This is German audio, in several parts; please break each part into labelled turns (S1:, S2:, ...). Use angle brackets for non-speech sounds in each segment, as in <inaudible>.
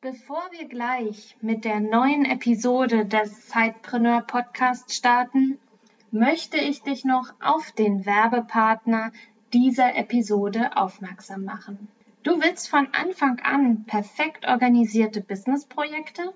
S1: Bevor wir gleich mit der neuen Episode des Zeitpreneur Podcast starten, möchte ich dich noch auf den Werbepartner dieser Episode aufmerksam machen. Du willst von Anfang an perfekt organisierte Businessprojekte?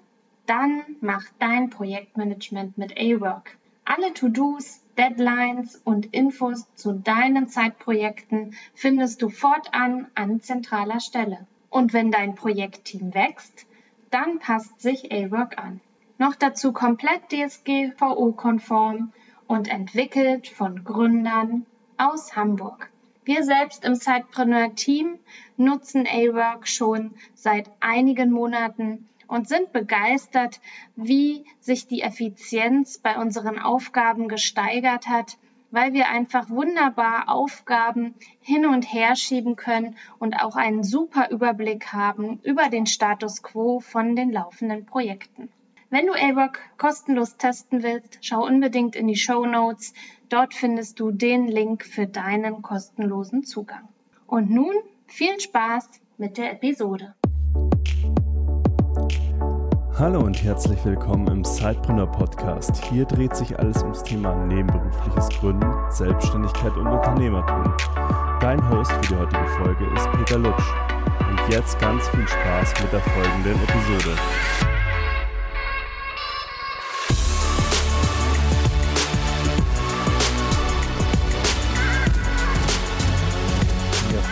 S1: Dann mach dein Projektmanagement mit A-Work. Alle To-Dos, Deadlines und Infos zu deinen Zeitprojekten findest du fortan an zentraler Stelle. Und wenn dein Projektteam wächst, dann passt sich A-Work an. Noch dazu komplett DSGVO-konform und entwickelt von Gründern aus Hamburg. Wir selbst im Sidepreneur-Team nutzen A-Work schon seit einigen Monaten und sind begeistert, wie sich die Effizienz bei unseren Aufgaben gesteigert hat weil wir einfach wunderbar Aufgaben hin und her schieben können und auch einen super Überblick haben über den Status quo von den laufenden Projekten. Wenn du AWOC kostenlos testen willst, schau unbedingt in die Show Notes. Dort findest du den Link für deinen kostenlosen Zugang. Und nun viel Spaß mit der Episode.
S2: Hallo und herzlich willkommen im Sidepreneur Podcast. Hier dreht sich alles ums Thema nebenberufliches Gründen, Selbstständigkeit und Unternehmertum. Dein Host für die heutige Folge ist Peter Lutsch. Und jetzt ganz viel Spaß mit der folgenden Episode.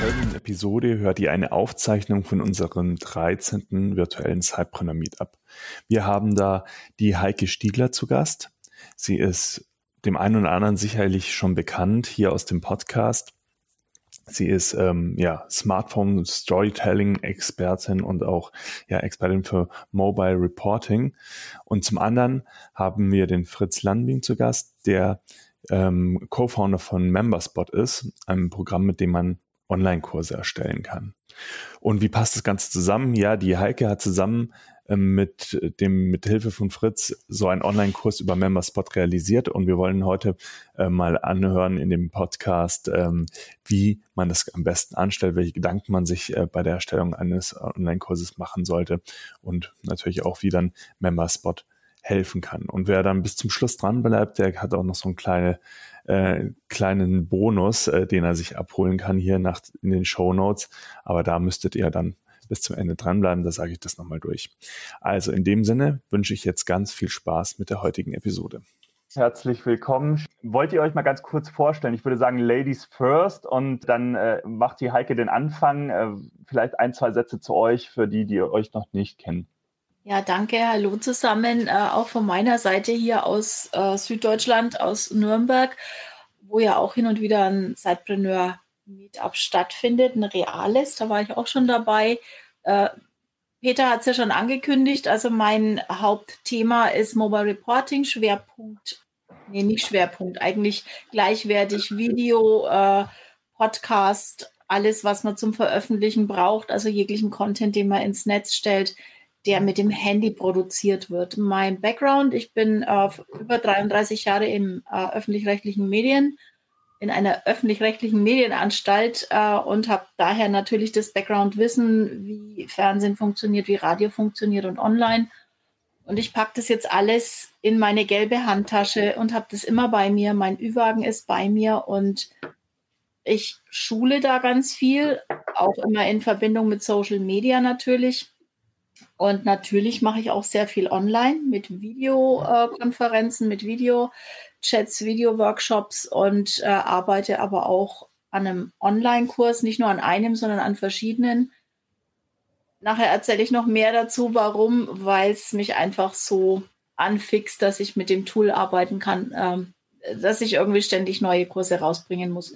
S2: folgenden Episode hört ihr eine Aufzeichnung von unserem 13. virtuellen Cypreneur Meetup. Wir haben da die Heike Stiegler zu Gast. Sie ist dem einen oder anderen sicherlich schon bekannt hier aus dem Podcast. Sie ist ähm, ja Smartphone Storytelling Expertin und auch ja Expertin für Mobile Reporting. Und zum anderen haben wir den Fritz Landing zu Gast, der ähm, Co-Founder von Memberspot ist, einem Programm, mit dem man Online-Kurse erstellen kann. Und wie passt das Ganze zusammen? Ja, die Heike hat zusammen mit dem mit Hilfe von Fritz so einen Online-Kurs über Memberspot realisiert und wir wollen heute äh, mal anhören in dem Podcast, ähm, wie man das am besten anstellt, welche Gedanken man sich äh, bei der Erstellung eines Online-Kurses machen sollte und natürlich auch, wie dann Memberspot helfen kann. Und wer dann bis zum Schluss dran bleibt, der hat auch noch so einen kleine, äh, kleinen Bonus, äh, den er sich abholen kann hier nach, in den Show Notes. Aber da müsstet ihr dann bis zum Ende dranbleiben, da sage ich das nochmal durch. Also in dem Sinne wünsche ich jetzt ganz viel Spaß mit der heutigen Episode.
S3: Herzlich willkommen. Wollt ihr euch mal ganz kurz vorstellen? Ich würde sagen, Ladies first und dann äh, macht die Heike den Anfang. Äh, vielleicht ein, zwei Sätze zu euch für die, die euch noch nicht kennen.
S4: Ja, danke. Hallo zusammen. Äh, auch von meiner Seite hier aus äh, Süddeutschland, aus Nürnberg, wo ja auch hin und wieder ein Sidepreneur Meetup stattfindet, ein reales. Da war ich auch schon dabei. Äh, Peter hat es ja schon angekündigt. Also mein Hauptthema ist Mobile Reporting, Schwerpunkt, nee, nicht Schwerpunkt, eigentlich gleichwertig Video, äh, Podcast, alles, was man zum Veröffentlichen braucht, also jeglichen Content, den man ins Netz stellt der mit dem Handy produziert wird. Mein Background, ich bin äh, über 33 Jahre im äh, öffentlich-rechtlichen Medien, in einer öffentlich-rechtlichen Medienanstalt äh, und habe daher natürlich das Background-Wissen, wie Fernsehen funktioniert, wie Radio funktioniert und online. Und ich packe das jetzt alles in meine gelbe Handtasche und habe das immer bei mir. Mein Ü-Wagen ist bei mir und ich schule da ganz viel, auch immer in Verbindung mit Social Media natürlich und natürlich mache ich auch sehr viel online mit Videokonferenzen, mit Videochats, Videoworkshops und äh, arbeite aber auch an einem Online-Kurs, nicht nur an einem, sondern an verschiedenen. Nachher erzähle ich noch mehr dazu, warum, weil es mich einfach so anfixt, dass ich mit dem Tool arbeiten kann, ähm, dass ich irgendwie ständig neue Kurse rausbringen muss.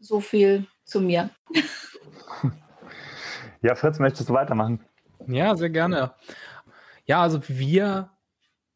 S4: So viel zu mir. <laughs>
S3: Ja, Fritz, möchtest du weitermachen?
S5: Ja, sehr gerne. Ja, also wir,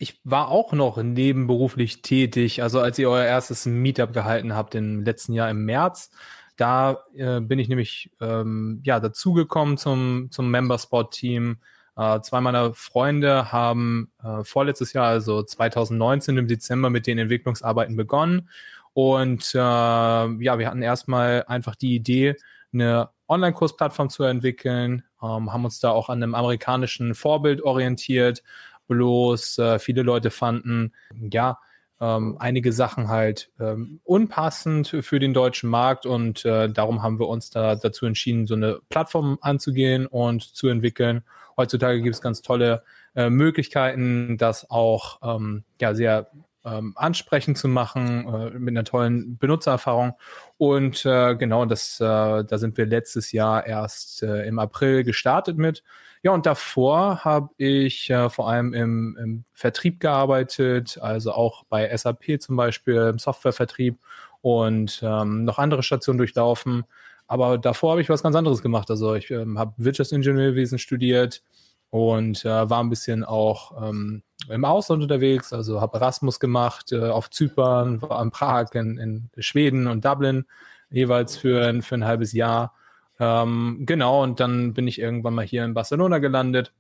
S5: ich war auch noch nebenberuflich tätig. Also als ihr euer erstes Meetup gehalten habt im letzten Jahr im März, da äh, bin ich nämlich ähm, ja dazugekommen zum zum Membersport Team. Äh, zwei meiner Freunde haben äh, vorletztes Jahr, also 2019 im Dezember, mit den Entwicklungsarbeiten begonnen. Und äh, ja, wir hatten erstmal einfach die Idee, eine Online-Kursplattform zu entwickeln, ähm, haben uns da auch an einem amerikanischen Vorbild orientiert, bloß äh, viele Leute fanden, ja, ähm, einige Sachen halt ähm, unpassend für den deutschen Markt und äh, darum haben wir uns da dazu entschieden, so eine Plattform anzugehen und zu entwickeln. Heutzutage gibt es ganz tolle äh, Möglichkeiten, das auch ähm, ja sehr ähm, ansprechend zu machen, äh, mit einer tollen Benutzererfahrung. Und äh, genau, das, äh, da sind wir letztes Jahr erst äh, im April gestartet mit. Ja, und davor habe ich äh, vor allem im, im Vertrieb gearbeitet, also auch bei SAP zum Beispiel, im Softwarevertrieb und ähm, noch andere Stationen durchlaufen. Aber davor habe ich was ganz anderes gemacht. Also ich ähm, habe Wirtschaftsingenieurwesen studiert und äh, war ein bisschen auch ähm, im Ausland unterwegs. Also habe Erasmus gemacht äh, auf Zypern, war in Prag, in, in Schweden und Dublin jeweils für, für ein halbes Jahr ähm, genau, und dann bin ich irgendwann mal hier in Barcelona gelandet.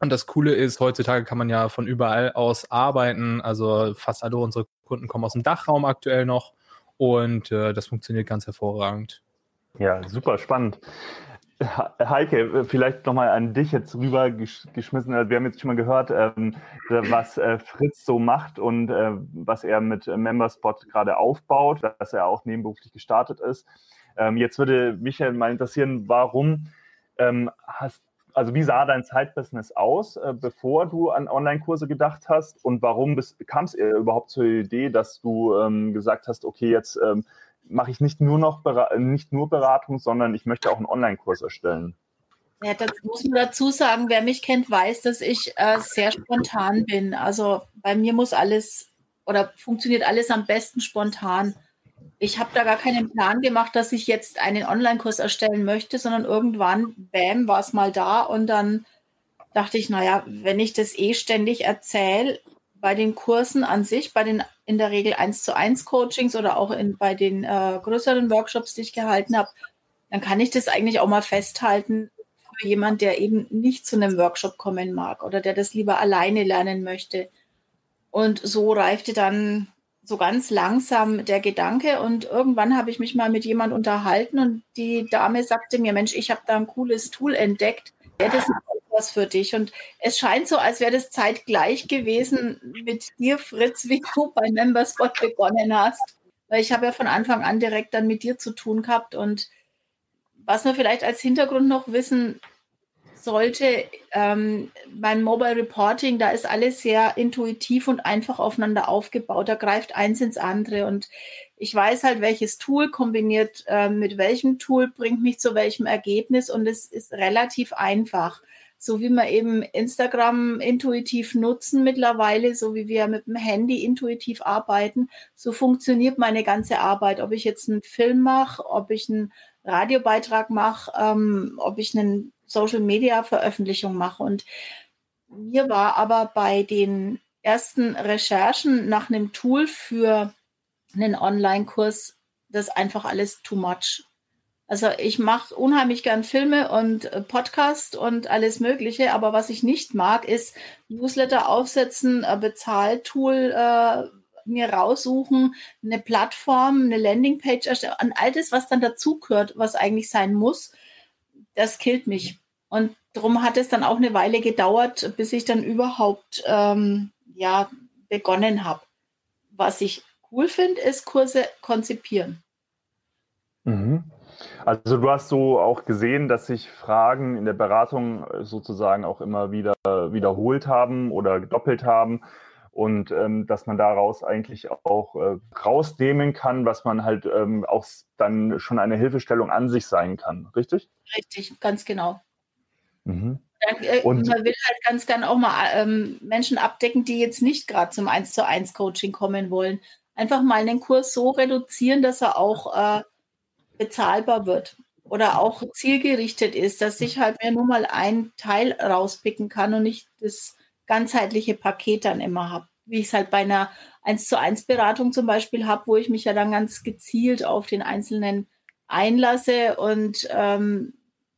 S5: Und das Coole ist, heutzutage kann man ja von überall aus arbeiten. Also fast alle unsere Kunden kommen aus dem Dachraum aktuell noch. Und äh, das funktioniert ganz hervorragend.
S3: Ja, super spannend. Heike, vielleicht nochmal an dich jetzt rübergeschmissen. Wir haben jetzt schon mal gehört, ähm, was äh, Fritz so macht und äh, was er mit Memberspot gerade aufbaut, dass er auch nebenberuflich gestartet ist. Ähm, jetzt würde mich mal interessieren, warum ähm, hast also wie sah dein Zeitbusiness aus, äh, bevor du an Online-Kurse gedacht hast und warum kam es überhaupt zur Idee, dass du ähm, gesagt hast, okay, jetzt ähm, mache ich nicht nur noch nicht nur Beratung, sondern ich möchte auch einen Online-Kurs erstellen?
S4: Ja, das muss man dazu sagen, wer mich kennt, weiß, dass ich äh, sehr spontan bin. Also bei mir muss alles oder funktioniert alles am besten spontan ich habe da gar keinen Plan gemacht, dass ich jetzt einen Online-Kurs erstellen möchte, sondern irgendwann, bam, war es mal da und dann dachte ich, naja, wenn ich das eh ständig erzähle, bei den Kursen an sich, bei den in der Regel 1 zu 1 Coachings oder auch in, bei den äh, größeren Workshops, die ich gehalten habe, dann kann ich das eigentlich auch mal festhalten für jemand, der eben nicht zu einem Workshop kommen mag oder der das lieber alleine lernen möchte. Und so reifte dann so ganz langsam der Gedanke und irgendwann habe ich mich mal mit jemand unterhalten und die Dame sagte mir, Mensch, ich habe da ein cooles Tool entdeckt, wäre das was für dich? Und es scheint so, als wäre das zeitgleich gewesen mit dir, Fritz, wie du bei Memberspot begonnen hast. Weil ich habe ja von Anfang an direkt dann mit dir zu tun gehabt und was wir vielleicht als Hintergrund noch wissen, sollte ähm, beim Mobile Reporting, da ist alles sehr intuitiv und einfach aufeinander aufgebaut. Da greift eins ins andere. Und ich weiß halt, welches Tool kombiniert äh, mit welchem Tool bringt mich zu welchem Ergebnis. Und es ist relativ einfach. So wie wir eben Instagram intuitiv nutzen mittlerweile, so wie wir mit dem Handy intuitiv arbeiten, so funktioniert meine ganze Arbeit. Ob ich jetzt einen Film mache, ob ich einen Radiobeitrag mache, ähm, ob ich einen Social Media Veröffentlichung mache. Und mir war aber bei den ersten Recherchen nach einem Tool für einen Online-Kurs das einfach alles too much. Also ich mache unheimlich gern Filme und äh, Podcast und alles Mögliche, aber was ich nicht mag, ist Newsletter aufsetzen, ein Bezahltool äh, mir raussuchen, eine Plattform, eine Landingpage erstellen, an all das, was dann dazugehört, was eigentlich sein muss das killt mich. Und darum hat es dann auch eine Weile gedauert, bis ich dann überhaupt ähm, ja, begonnen habe. Was ich cool finde, ist Kurse konzipieren.
S3: Mhm. Also du hast so auch gesehen, dass sich Fragen in der Beratung sozusagen auch immer wieder wiederholt haben oder gedoppelt haben und ähm, dass man daraus eigentlich auch äh, rausnehmen kann, was man halt ähm, auch dann schon eine Hilfestellung an sich sein kann, richtig?
S4: Richtig, ganz genau. Mhm. Äh, und man will halt ganz gern auch mal ähm, Menschen abdecken, die jetzt nicht gerade zum 1 zu 1 Coaching kommen wollen. Einfach mal den Kurs so reduzieren, dass er auch äh, bezahlbar wird oder auch zielgerichtet ist, dass ich halt mir nur mal einen Teil rauspicken kann und nicht das ganzheitliche Paket dann immer habe. Wie ich es halt bei einer 1 zu 1 Beratung zum Beispiel habe, wo ich mich ja dann ganz gezielt auf den Einzelnen einlasse und ähm,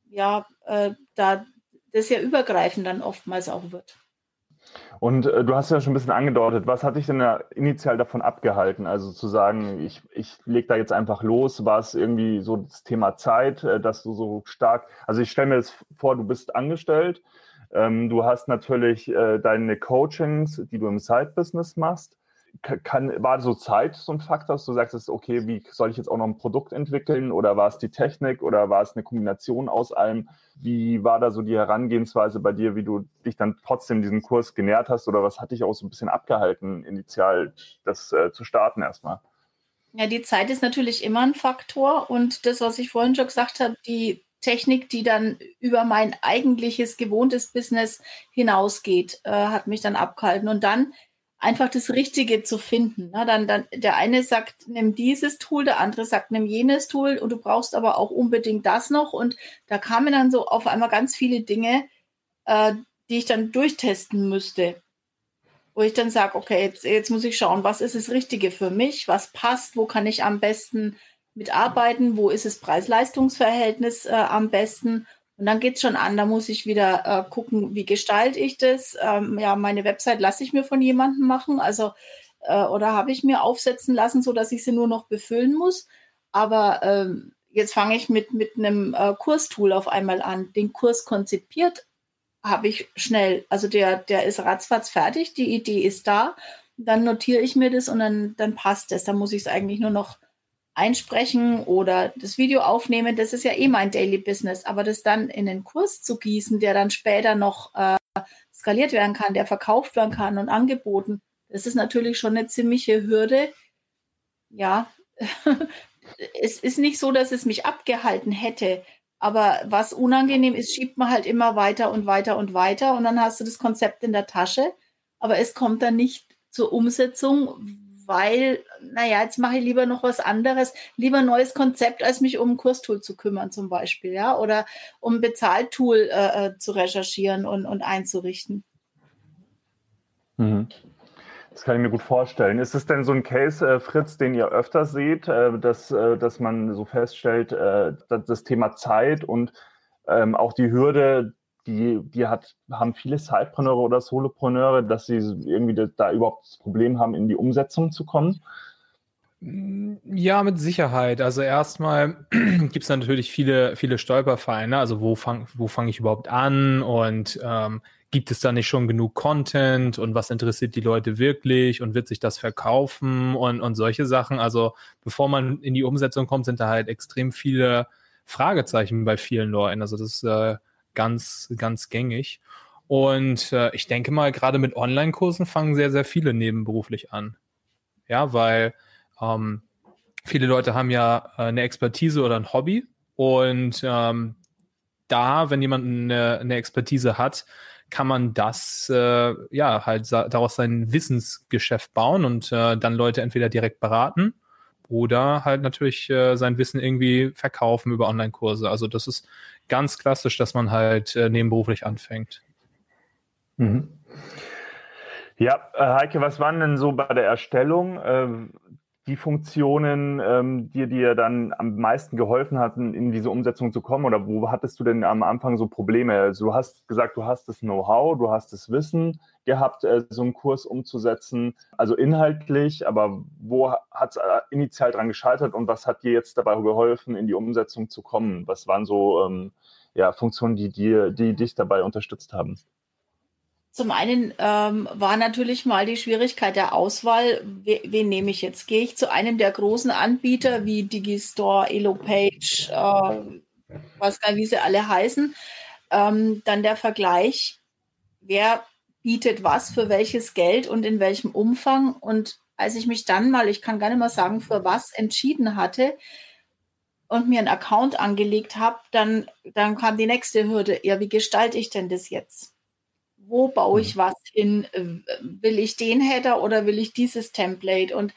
S4: ja, äh, da das ja übergreifend dann oftmals auch wird.
S3: Und äh, du hast ja schon ein bisschen angedeutet, was hat dich denn da initial davon abgehalten? Also zu sagen, ich, ich lege da jetzt einfach los, war es irgendwie so das Thema Zeit, äh, dass du so stark, also ich stelle mir das vor, du bist angestellt, ähm, du hast natürlich äh, deine Coachings, die du im Side-Business machst. Kann, war so Zeit so ein Faktor, dass du sagst, okay, wie soll ich jetzt auch noch ein Produkt entwickeln? Oder war es die Technik? Oder war es eine Kombination aus allem? Wie war da so die Herangehensweise bei dir, wie du dich dann trotzdem diesem Kurs genährt hast? Oder was hat dich auch so ein bisschen abgehalten, initial das äh, zu starten erstmal?
S4: Ja, die Zeit ist natürlich immer ein Faktor. Und das, was ich vorhin schon gesagt habe, die Technik, die dann über mein eigentliches gewohntes Business hinausgeht, äh, hat mich dann abgehalten. Und dann einfach das Richtige zu finden. Na, dann, dann, der eine sagt, nimm dieses Tool, der andere sagt, nimm jenes Tool und du brauchst aber auch unbedingt das noch. Und da kamen dann so auf einmal ganz viele Dinge, äh, die ich dann durchtesten müsste. Wo ich dann sage, okay, jetzt, jetzt muss ich schauen, was ist das Richtige für mich, was passt, wo kann ich am besten mitarbeiten, wo ist das Preis-Leistungs-Verhältnis äh, am besten und dann geht es schon an, da muss ich wieder äh, gucken, wie gestalte ich das. Ähm, ja, meine Website lasse ich mir von jemandem machen, also äh, oder habe ich mir aufsetzen lassen, sodass ich sie nur noch befüllen muss. Aber ähm, jetzt fange ich mit, mit einem äh, Kurstool auf einmal an. Den Kurs konzipiert habe ich schnell. Also der, der ist ratzfatz fertig, die Idee ist da. Dann notiere ich mir das und dann, dann passt es. Dann muss ich es eigentlich nur noch einsprechen oder das Video aufnehmen, das ist ja eh mein Daily Business. Aber das dann in den Kurs zu gießen, der dann später noch äh, skaliert werden kann, der verkauft werden kann und angeboten, das ist natürlich schon eine ziemliche Hürde. Ja, <laughs> es ist nicht so, dass es mich abgehalten hätte. Aber was unangenehm ist, schiebt man halt immer weiter und weiter und weiter und dann hast du das Konzept in der Tasche, aber es kommt dann nicht zur Umsetzung, weil, naja, jetzt mache ich lieber noch was anderes, lieber ein neues Konzept, als mich um ein Kurstool zu kümmern zum Beispiel, ja, oder um ein Bezahltool äh, äh, zu recherchieren und, und einzurichten.
S3: Mhm. Das kann ich mir gut vorstellen. Ist es denn so ein Case, äh, Fritz, den ihr öfter seht, äh, dass, äh, dass man so feststellt, äh, das Thema Zeit und ähm, auch die Hürde, die, die hat, haben viele Sidepreneure oder Solopreneure, dass sie irgendwie da, überhaupt das Problem haben, in die Umsetzung zu kommen?
S5: Ja, mit Sicherheit. Also erstmal <clears throat> gibt es natürlich viele, viele Stolperfallen. Ne? Also wo fange wo fang ich überhaupt an und ähm, gibt es da nicht schon genug Content und was interessiert die Leute wirklich und wird sich das verkaufen und, und solche Sachen. Also bevor man in die Umsetzung kommt, sind da halt extrem viele Fragezeichen bei vielen Leuten. Also das äh, ganz, ganz gängig. Und äh, ich denke mal, gerade mit Online-Kursen fangen sehr, sehr viele nebenberuflich an. Ja, weil ähm, viele Leute haben ja äh, eine Expertise oder ein Hobby. Und ähm, da, wenn jemand eine, eine Expertise hat, kann man das äh, ja halt daraus sein Wissensgeschäft bauen und äh, dann Leute entweder direkt beraten oder halt natürlich äh, sein Wissen irgendwie verkaufen über Online-Kurse. Also das ist ganz klassisch, dass man halt äh, nebenberuflich anfängt.
S3: Mhm. Ja, äh, Heike, was waren denn so bei der Erstellung äh, die Funktionen, ähm, die dir dann am meisten geholfen hatten, in diese Umsetzung zu kommen? Oder wo hattest du denn am Anfang so Probleme? Also du hast gesagt, du hast das Know-how, du hast das Wissen gehabt, äh, so einen Kurs umzusetzen, also inhaltlich, aber wo hat es äh, initial dran gescheitert und was hat dir jetzt dabei geholfen, in die Umsetzung zu kommen? Was waren so ähm, ja, Funktionen, die, dir, die dich dabei unterstützt haben?
S4: Zum einen ähm, war natürlich mal die Schwierigkeit der Auswahl. Wen, wen nehme ich jetzt? Gehe ich zu einem der großen Anbieter wie Digistore, Elopage, äh, was gar nicht, wie sie alle heißen. Ähm, dann der Vergleich, wer bietet was für welches Geld und in welchem Umfang. Und als ich mich dann mal, ich kann gar nicht mal sagen, für was entschieden hatte und mir einen Account angelegt habe, dann, dann kam die nächste Hürde. Ja, wie gestalte ich denn das jetzt? Wo baue ich mhm. was hin? Will ich den Header oder will ich dieses Template? Und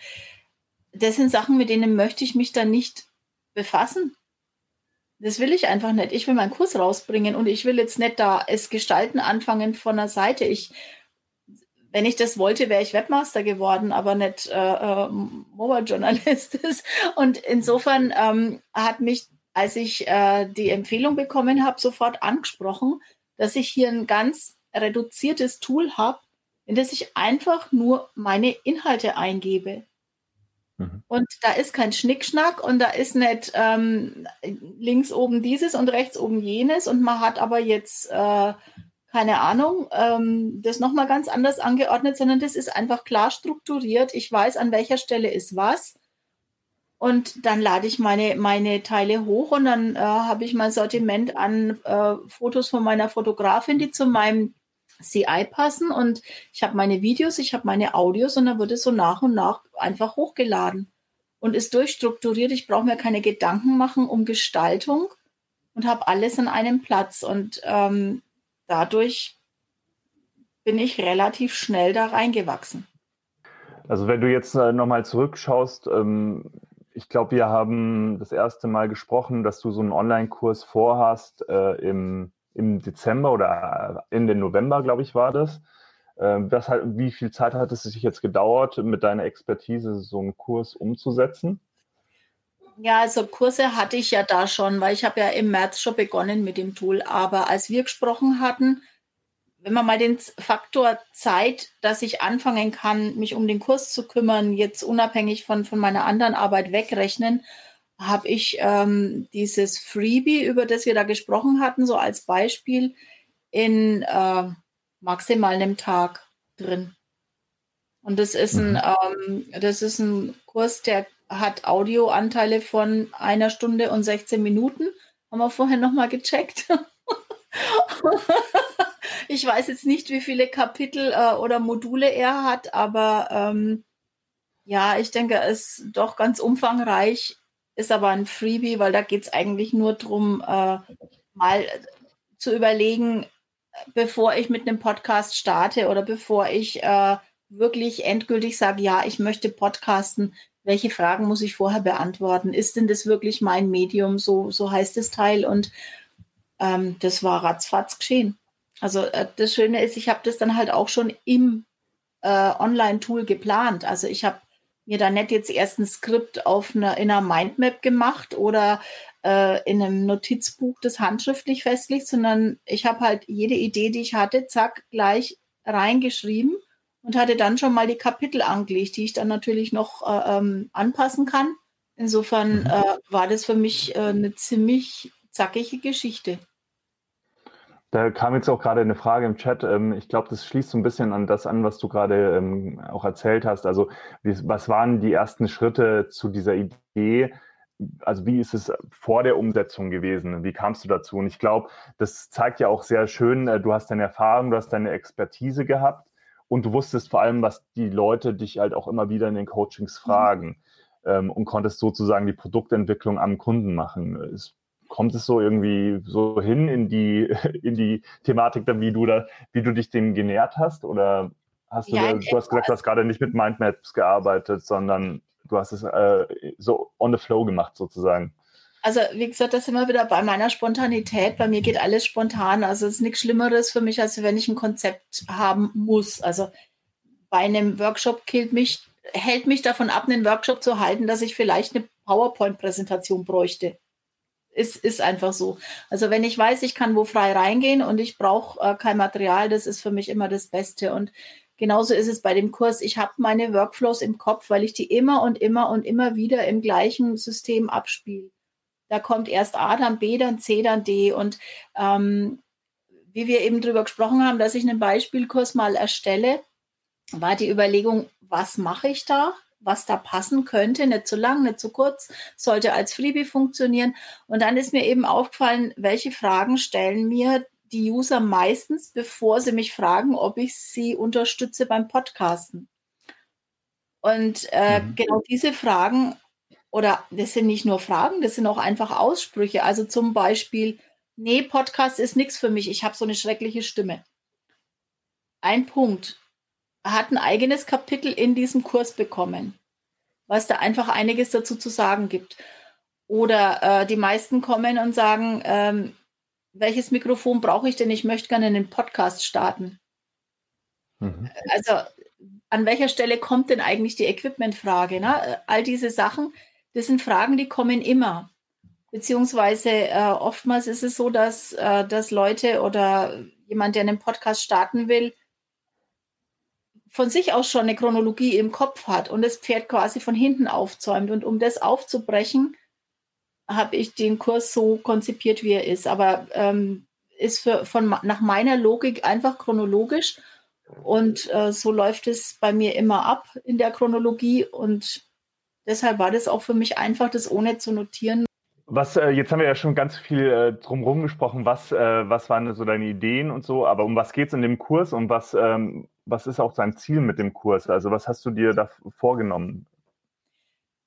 S4: das sind Sachen, mit denen möchte ich mich dann nicht befassen. Das will ich einfach nicht. Ich will meinen Kurs rausbringen und ich will jetzt nicht da es gestalten anfangen von der Seite. Ich, wenn ich das wollte, wäre ich Webmaster geworden, aber nicht äh, äh, Mobile Journalist. und insofern ähm, hat mich, als ich äh, die Empfehlung bekommen habe, sofort angesprochen, dass ich hier ein ganz reduziertes Tool habe, in das ich einfach nur meine Inhalte eingebe. Mhm. Und da ist kein Schnickschnack und da ist nicht ähm, links oben dieses und rechts oben jenes und man hat aber jetzt, äh, keine Ahnung, ähm, das nochmal ganz anders angeordnet, sondern das ist einfach klar strukturiert. Ich weiß, an welcher Stelle ist was. Und dann lade ich meine, meine Teile hoch und dann äh, habe ich mein Sortiment an äh, Fotos von meiner Fotografin, die zu meinem CI passen und ich habe meine Videos, ich habe meine Audios und dann wird es so nach und nach einfach hochgeladen und ist durchstrukturiert. Ich brauche mir keine Gedanken machen um Gestaltung und habe alles an einem Platz und ähm, dadurch bin ich relativ schnell da reingewachsen.
S3: Also wenn du jetzt äh, nochmal zurückschaust, ähm, ich glaube, wir haben das erste Mal gesprochen, dass du so einen Online-Kurs vorhast äh, im im Dezember oder äh, Ende November, glaube ich, war das. Ähm, das hat, wie viel Zeit hat es sich jetzt gedauert, mit deiner Expertise so einen Kurs umzusetzen?
S4: Ja, also Kurse hatte ich ja da schon, weil ich habe ja im März schon begonnen mit dem Tool. Aber als wir gesprochen hatten, wenn man mal den Faktor Zeit, dass ich anfangen kann, mich um den Kurs zu kümmern, jetzt unabhängig von, von meiner anderen Arbeit wegrechnen, habe ich ähm, dieses Freebie, über das wir da gesprochen hatten, so als Beispiel in äh, maximal einem Tag drin. Und das ist ein, mhm. ähm, das ist ein Kurs, der hat Audioanteile von einer Stunde und 16 Minuten. Haben wir vorher nochmal gecheckt. <laughs> ich weiß jetzt nicht, wie viele Kapitel äh, oder Module er hat, aber ähm, ja, ich denke, es ist doch ganz umfangreich ist aber ein Freebie, weil da geht es eigentlich nur darum, äh, mal zu überlegen, bevor ich mit einem Podcast starte oder bevor ich äh, wirklich endgültig sage, ja, ich möchte podcasten, welche Fragen muss ich vorher beantworten? Ist denn das wirklich mein Medium? So, so heißt das Teil. Und ähm, das war ratzfatz geschehen. Also äh, das Schöne ist, ich habe das dann halt auch schon im äh, Online-Tool geplant. Also ich habe mir da nicht jetzt erst ein Skript auf einer, in einer Mindmap gemacht oder äh, in einem Notizbuch das handschriftlich festlegt, sondern ich habe halt jede Idee, die ich hatte, zack, gleich reingeschrieben und hatte dann schon mal die Kapitel angelegt, die ich dann natürlich noch äh, ähm, anpassen kann. Insofern mhm. äh, war das für mich äh, eine ziemlich zackige Geschichte.
S3: Da kam jetzt auch gerade eine Frage im Chat. Ähm, ich glaube, das schließt so ein bisschen an das an, was du gerade ähm, auch erzählt hast. Also, was waren die ersten Schritte zu dieser Idee? Also, wie ist es vor der Umsetzung gewesen? Wie kamst du dazu? Und ich glaube, das zeigt ja auch sehr schön, äh, du hast deine Erfahrung, du hast deine Expertise gehabt und du wusstest vor allem, was die Leute dich halt auch immer wieder in den Coachings fragen mhm. und konntest sozusagen die Produktentwicklung am Kunden machen. Kommt es so irgendwie so hin in die, <laughs> in die Thematik, dann, wie du da, wie du dich dem genährt hast? Oder hast du, ja, da, du hast gesagt, du hast gerade nicht mit Mindmaps gearbeitet, sondern du hast es äh, so on the flow gemacht sozusagen.
S4: Also, wie gesagt, das sind wir wieder bei meiner Spontanität. Bei mir geht alles spontan. Also, es ist nichts Schlimmeres für mich, als wenn ich ein Konzept haben muss. Also, bei einem Workshop killt mich, hält mich davon ab, einen Workshop zu halten, dass ich vielleicht eine PowerPoint-Präsentation bräuchte ist, ist einfach so. Also wenn ich weiß, ich kann wo frei reingehen und ich brauche äh, kein Material, das ist für mich immer das Beste. Und genauso ist es bei dem Kurs. Ich habe meine Workflows im Kopf, weil ich die immer und immer und immer wieder im gleichen System abspiele. Da kommt erst A, dann B, dann C, dann D. Und ähm, wie wir eben darüber gesprochen haben, dass ich einen Beispielkurs mal erstelle, war die Überlegung, was mache ich da? Was da passen könnte, nicht zu lang, nicht zu kurz, sollte als Freebie funktionieren. Und dann ist mir eben aufgefallen, welche Fragen stellen mir die User meistens, bevor sie mich fragen, ob ich sie unterstütze beim Podcasten. Und äh, mhm. genau diese Fragen, oder das sind nicht nur Fragen, das sind auch einfach Aussprüche. Also zum Beispiel, nee, Podcast ist nichts für mich, ich habe so eine schreckliche Stimme. Ein Punkt hat ein eigenes Kapitel in diesem Kurs bekommen, was da einfach einiges dazu zu sagen gibt. Oder äh, die meisten kommen und sagen, ähm, welches Mikrofon brauche ich denn? Ich möchte gerne einen Podcast starten. Mhm. Also an welcher Stelle kommt denn eigentlich die Equipmentfrage? Ne? All diese Sachen, das sind Fragen, die kommen immer. Beziehungsweise äh, oftmals ist es so, dass, äh, dass Leute oder jemand, der einen Podcast starten will, von sich aus schon eine Chronologie im Kopf hat und das Pferd quasi von hinten aufzäumt. Und um das aufzubrechen, habe ich den Kurs so konzipiert, wie er ist. Aber ähm, ist für, von, nach meiner Logik einfach chronologisch. Und äh, so läuft es bei mir immer ab in der Chronologie. Und deshalb war das auch für mich einfach, das ohne zu notieren.
S3: Was, äh, jetzt haben wir ja schon ganz viel äh, drumherum gesprochen. Was, äh, was waren so deine Ideen und so? Aber um was geht es in dem Kurs und was, ähm, was ist auch dein Ziel mit dem Kurs? Also, was hast du dir da vorgenommen?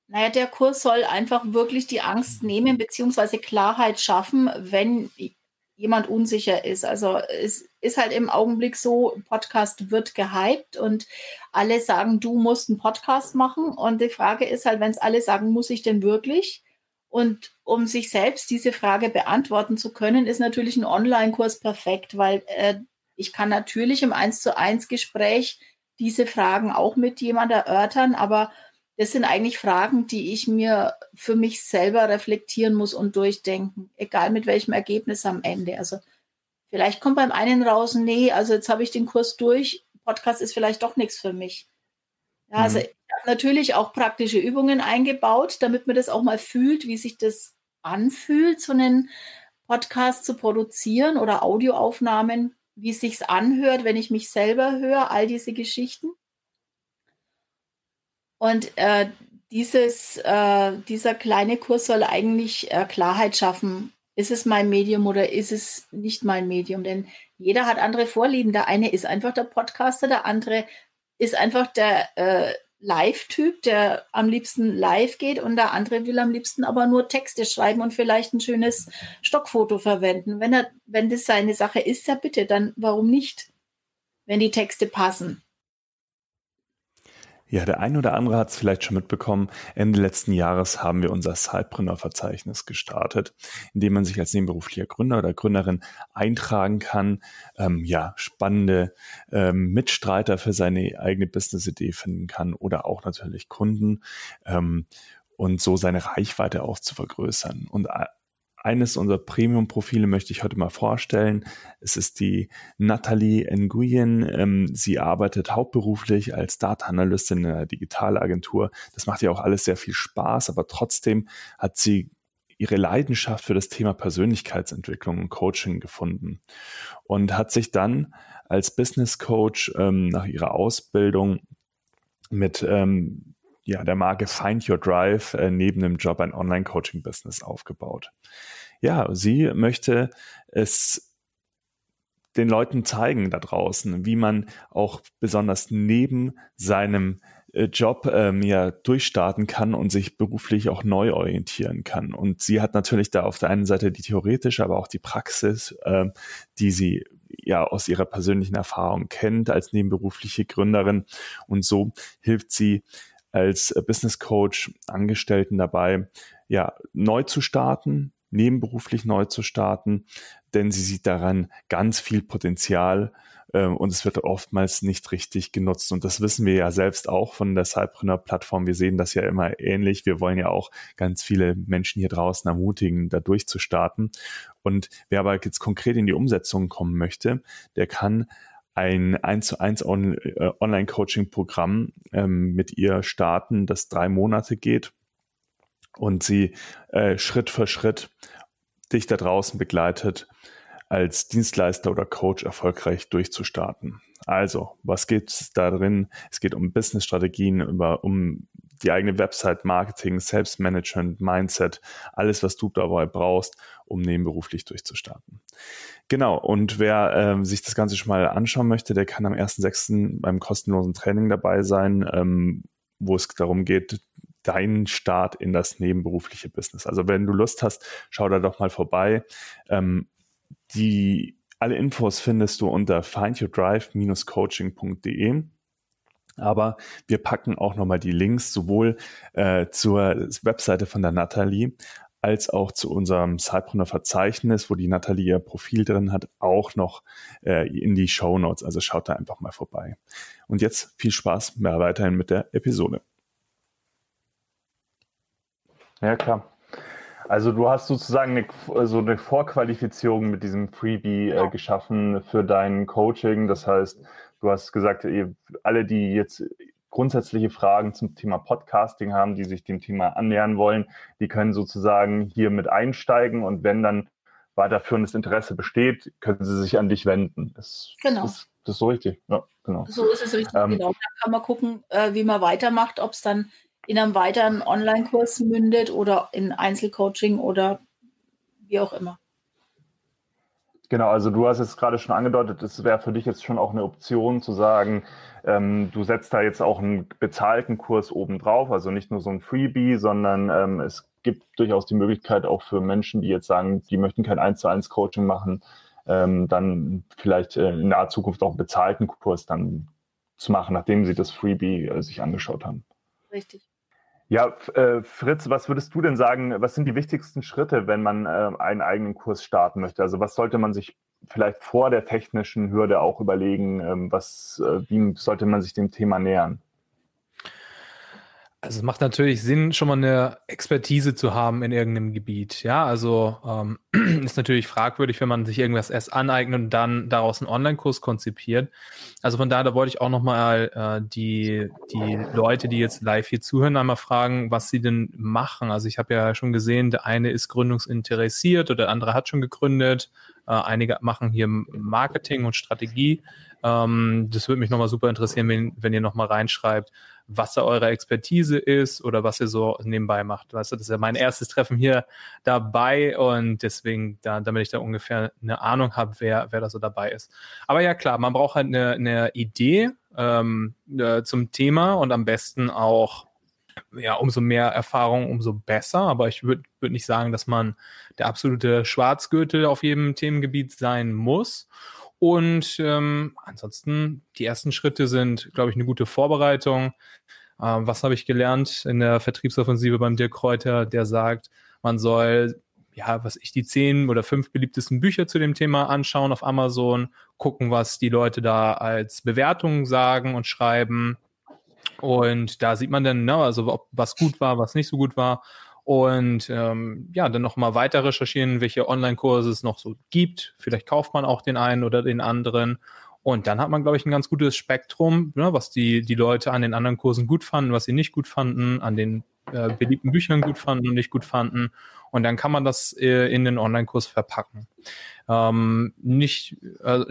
S4: Naja, der Kurs soll einfach wirklich die Angst nehmen, beziehungsweise Klarheit schaffen, wenn jemand unsicher ist. Also es ist halt im Augenblick so, Podcast wird gehypt und alle sagen, du musst einen Podcast machen. Und die Frage ist halt, wenn es alle sagen, muss ich denn wirklich? Und um sich selbst diese Frage beantworten zu können, ist natürlich ein Online-Kurs perfekt, weil äh, ich kann natürlich im 1 zu 1 Gespräch diese Fragen auch mit jemand erörtern, aber das sind eigentlich Fragen, die ich mir für mich selber reflektieren muss und durchdenken, egal mit welchem Ergebnis am Ende. Also vielleicht kommt beim einen raus, nee, also jetzt habe ich den Kurs durch, Podcast ist vielleicht doch nichts für mich. Ja, also mhm. ich habe natürlich auch praktische Übungen eingebaut, damit man das auch mal fühlt, wie sich das anfühlt, so einen Podcast zu produzieren oder Audioaufnahmen, wie es sich anhört, wenn ich mich selber höre, all diese Geschichten. Und äh, dieses, äh, dieser kleine Kurs soll eigentlich äh, Klarheit schaffen. Ist es mein Medium oder ist es nicht mein Medium? Denn jeder hat andere Vorlieben. Der eine ist einfach der Podcaster, der andere ist einfach der äh, Live-Typ, der am liebsten live geht und der andere will am liebsten aber nur Texte schreiben und vielleicht ein schönes Stockfoto verwenden. Wenn er, wenn das seine Sache ist, ja bitte, dann warum nicht? Wenn die Texte passen.
S2: Ja, der ein oder andere hat es vielleicht schon mitbekommen. Ende letzten Jahres haben wir unser Sidepreneur-Verzeichnis gestartet, in dem man sich als nebenberuflicher Gründer oder Gründerin eintragen kann, ähm, ja, spannende ähm, Mitstreiter für seine eigene Business-Idee finden kann oder auch natürlich Kunden ähm, und so seine Reichweite auch zu vergrößern. Und äh, eines unserer Premium-Profile möchte ich heute mal vorstellen. Es ist die Nathalie Nguyen. Ähm, sie arbeitet hauptberuflich als Data-Analystin in einer Digitalagentur. Das macht ihr auch alles sehr viel Spaß, aber trotzdem hat sie ihre Leidenschaft für das Thema Persönlichkeitsentwicklung und Coaching gefunden und hat sich dann als Business Coach ähm, nach ihrer Ausbildung mit ähm, ja, der Marke Find Your Drive äh, neben dem Job ein Online-Coaching-Business aufgebaut ja, sie möchte es den Leuten zeigen da draußen, wie man auch besonders neben seinem äh, Job ähm, ja durchstarten kann und sich beruflich auch neu orientieren kann. Und sie hat natürlich da auf der einen Seite die theoretische, aber auch die Praxis, äh, die sie ja aus ihrer persönlichen Erfahrung kennt als nebenberufliche Gründerin. Und so hilft sie als Business Coach Angestellten dabei, ja, neu zu starten, nebenberuflich neu zu starten, denn sie sieht daran ganz viel Potenzial äh, und es wird oftmals nicht richtig genutzt. Und das wissen wir ja selbst auch von der Cypreneur-Plattform. Wir sehen das ja immer ähnlich. Wir wollen ja auch ganz viele Menschen hier draußen ermutigen, da durchzustarten. Und wer aber jetzt konkret in die Umsetzung kommen möchte, der kann ein 1 zu 1 äh, Online-Coaching-Programm ähm, mit ihr starten, das drei Monate geht und sie äh, Schritt für Schritt dich da draußen begleitet, als Dienstleister oder Coach erfolgreich durchzustarten. Also, was geht es da drin? Es geht um Business-Strategien, über, um die eigene Website, Marketing, Selbstmanagement, Mindset, alles, was du dabei brauchst, um nebenberuflich durchzustarten. Genau, und wer ähm, sich das Ganze schon mal anschauen möchte, der kann am 1.6. beim kostenlosen Training dabei sein, ähm, wo es darum geht, deinen Start in das nebenberufliche Business. Also wenn du Lust hast, schau da doch mal vorbei. Ähm, die, alle Infos findest du unter findyourdrive-coaching.de. Aber wir packen auch nochmal die Links sowohl äh, zur Webseite von der Nathalie als auch zu unserem Sidepreneur Verzeichnis, wo die Nathalie ihr Profil drin hat, auch noch äh, in die Show Notes. Also schaut da einfach mal vorbei. Und jetzt viel Spaß mehr weiterhin mit der Episode.
S3: Ja, klar. Also du hast sozusagen eine, so eine Vorqualifizierung mit diesem Freebie äh, geschaffen für dein Coaching. Das heißt, du hast gesagt, alle, die jetzt grundsätzliche Fragen zum Thema Podcasting haben, die sich dem Thema annähern wollen, die können sozusagen hier mit einsteigen und wenn dann weiterführendes Interesse besteht, können sie sich an dich wenden. Das, genau. Das, das ist so richtig. Ja,
S4: genau. So ist es richtig, ähm, genau. Da kann man gucken, äh, wie man weitermacht, ob es dann in einem weiteren Online-Kurs mündet oder in Einzelcoaching oder wie auch immer.
S3: Genau, also du hast jetzt gerade schon angedeutet, es wäre für dich jetzt schon auch eine Option zu sagen, ähm, du setzt da jetzt auch einen bezahlten Kurs obendrauf, also nicht nur so ein Freebie, sondern ähm, es gibt durchaus die Möglichkeit auch für Menschen, die jetzt sagen, die möchten kein 1 zu 1 Coaching machen, ähm, dann vielleicht äh, in naher Zukunft auch einen bezahlten Kurs dann zu machen, nachdem sie das Freebie äh, sich angeschaut haben.
S4: Richtig.
S3: Ja, äh, Fritz, was würdest du denn sagen, was sind die wichtigsten Schritte, wenn man äh, einen eigenen Kurs starten möchte? Also was sollte man sich vielleicht vor der technischen Hürde auch überlegen, ähm, was, äh, wie sollte man sich dem Thema nähern?
S5: Also es macht natürlich Sinn, schon mal eine Expertise zu haben in irgendeinem Gebiet. Ja, also ähm, <clears throat> ist natürlich fragwürdig, wenn man sich irgendwas erst aneignet und dann daraus einen Online-Kurs konzipiert. Also von daher, da wollte ich auch nochmal äh, die, die Leute, die jetzt live hier zuhören, einmal fragen, was sie denn machen. Also ich habe ja schon gesehen, der eine ist gründungsinteressiert oder der andere hat schon gegründet. Äh, einige machen hier Marketing und Strategie. Ähm, das würde mich nochmal super interessieren, wenn, wenn ihr nochmal reinschreibt, was da eure Expertise ist oder was ihr so nebenbei macht. Weißt du, das ist ja mein erstes Treffen hier dabei und deswegen, da, damit ich da ungefähr eine Ahnung habe, wer, wer da so dabei ist. Aber ja, klar, man braucht halt eine, eine Idee ähm, äh, zum Thema und am besten auch ja, umso mehr Erfahrung, umso besser. Aber ich würde würd nicht sagen, dass man der absolute Schwarzgürtel auf jedem Themengebiet sein muss. Und ähm, ansonsten, die ersten Schritte sind, glaube ich, eine gute Vorbereitung. Ähm, was habe ich gelernt in der Vertriebsoffensive beim Dirk Kräuter, der sagt, man soll, ja, was ich, die zehn oder fünf beliebtesten Bücher zu dem Thema anschauen auf Amazon, gucken, was die Leute da als Bewertungen sagen und schreiben. Und da sieht man dann, ne, also ob was gut war, was nicht so gut war und ähm, ja, dann nochmal weiter recherchieren, welche Online-Kurse es noch so gibt. Vielleicht kauft man auch den einen oder den anderen. Und dann hat man, glaube ich, ein ganz gutes Spektrum, ne, was die, die Leute an den anderen Kursen gut fanden, was sie nicht gut fanden, an den äh, beliebten Büchern gut fanden und nicht gut fanden. Und dann kann man das äh, in den Online-Kurs verpacken. Ähm, nicht, äh,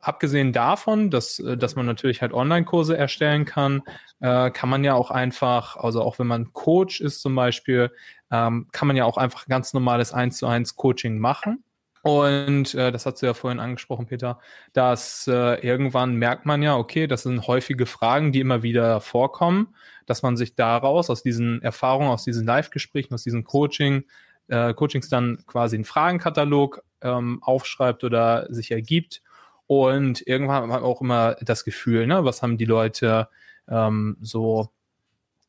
S5: abgesehen davon, dass, äh, dass man natürlich halt Online-Kurse erstellen kann, äh, kann man ja auch einfach, also auch wenn man Coach ist zum Beispiel, ähm, kann man ja auch einfach ganz normales 1 zu 1 Coaching machen. Und äh, das hast du ja vorhin angesprochen, Peter, dass äh, irgendwann merkt man ja, okay, das sind häufige Fragen, die immer wieder vorkommen, dass man sich daraus, aus diesen Erfahrungen, aus diesen Live-Gesprächen, aus diesen Coaching, äh, Coachings dann quasi einen Fragenkatalog ähm, aufschreibt oder sich ergibt und irgendwann hat man auch immer das Gefühl, ne, was haben die Leute ähm, so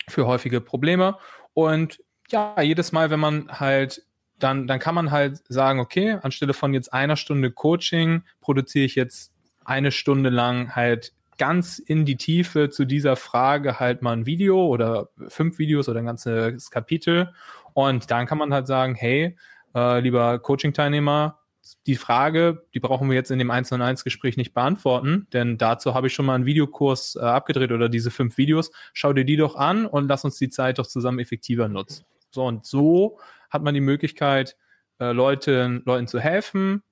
S5: für häufige Probleme. Und ja, jedes Mal, wenn man halt dann, dann kann man halt sagen, okay, anstelle von jetzt einer Stunde Coaching produziere ich jetzt eine Stunde lang halt ganz in die Tiefe zu dieser Frage halt mal ein Video oder fünf Videos oder ein ganzes Kapitel. Und dann kann man halt sagen, hey, äh, lieber Coaching-Teilnehmer, die Frage, die brauchen wir jetzt in dem 1 und 1 Gespräch nicht beantworten, denn dazu habe ich schon mal einen Videokurs äh, abgedreht oder diese fünf Videos. Schau dir die doch an und lass uns die Zeit doch zusammen effektiver nutzen. So und so hat man die Möglichkeit, äh, Leuten, Leuten zu helfen,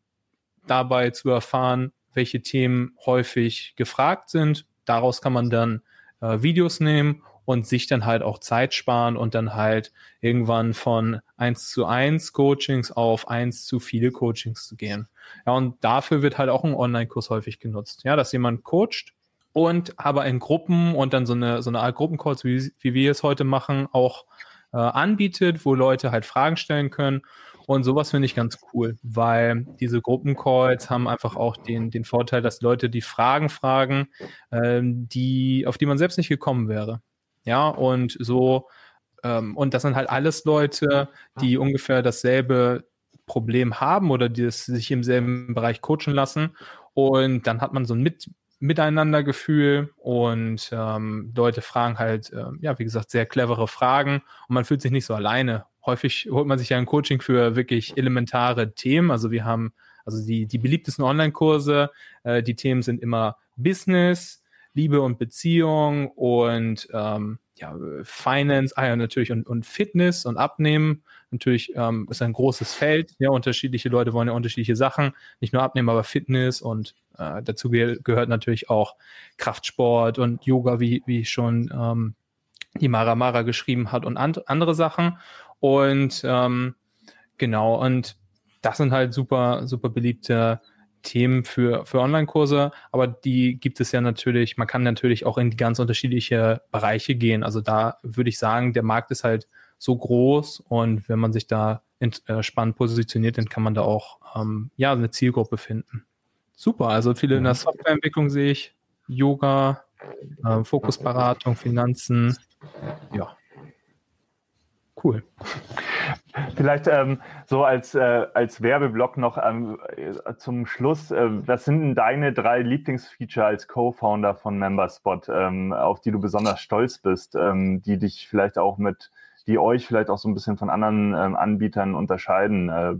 S5: dabei zu erfahren, welche Themen häufig gefragt sind. Daraus kann man dann äh, Videos nehmen und sich dann halt auch Zeit sparen und dann halt irgendwann von eins zu eins Coachings auf eins zu viele Coachings zu gehen. Ja, und dafür wird halt auch ein Online-Kurs häufig genutzt. Ja, dass jemand coacht und aber in Gruppen und dann so eine, so eine Art Gruppencalls, wie, wie wir es heute machen, auch äh, anbietet, wo Leute halt Fragen stellen können. Und sowas finde ich ganz cool, weil diese Gruppencalls haben einfach auch den, den Vorteil, dass Leute die Fragen fragen, ähm, die, auf die man selbst nicht gekommen wäre. Ja, und so, ähm, und das sind halt alles Leute, die ungefähr dasselbe Problem haben oder die es sich im selben Bereich coachen lassen. Und dann hat man so ein Mit Miteinandergefühl und ähm, Leute fragen halt, äh, ja, wie gesagt, sehr clevere Fragen und man fühlt sich nicht so alleine. Häufig holt man sich ja ein Coaching für wirklich elementare Themen. Also wir haben also die, die beliebtesten Online-Kurse, äh, die Themen sind immer Business, Liebe und Beziehung und ähm, ja, Finance, ah ja, natürlich und, und Fitness und Abnehmen. Natürlich ähm, ist ein großes Feld. Ja, unterschiedliche Leute wollen ja unterschiedliche Sachen. Nicht nur Abnehmen, aber Fitness und äh, dazu ge gehört natürlich auch Kraftsport und Yoga, wie, wie schon ähm, die Mara Mara geschrieben hat und and andere Sachen. Und ähm, genau, und das sind halt super, super beliebte Themen für, für Online-Kurse, aber die gibt es ja natürlich, man kann natürlich auch in ganz unterschiedliche Bereiche gehen. Also da würde ich sagen, der Markt ist halt so groß und wenn man sich da äh, spannend positioniert, dann kann man da auch ähm, ja, eine Zielgruppe finden. Super, also viele in der. Softwareentwicklung sehe ich, Yoga, äh, Fokusberatung, Finanzen, ja. Cool.
S3: Vielleicht ähm, so als, äh, als Werbeblock noch ähm, zum Schluss. Äh, was sind denn deine drei Lieblingsfeature als Co-Founder von MemberSpot, ähm, auf die du besonders stolz bist, ähm, die dich vielleicht auch mit, die euch vielleicht auch so ein bisschen von anderen ähm, Anbietern unterscheiden? Äh,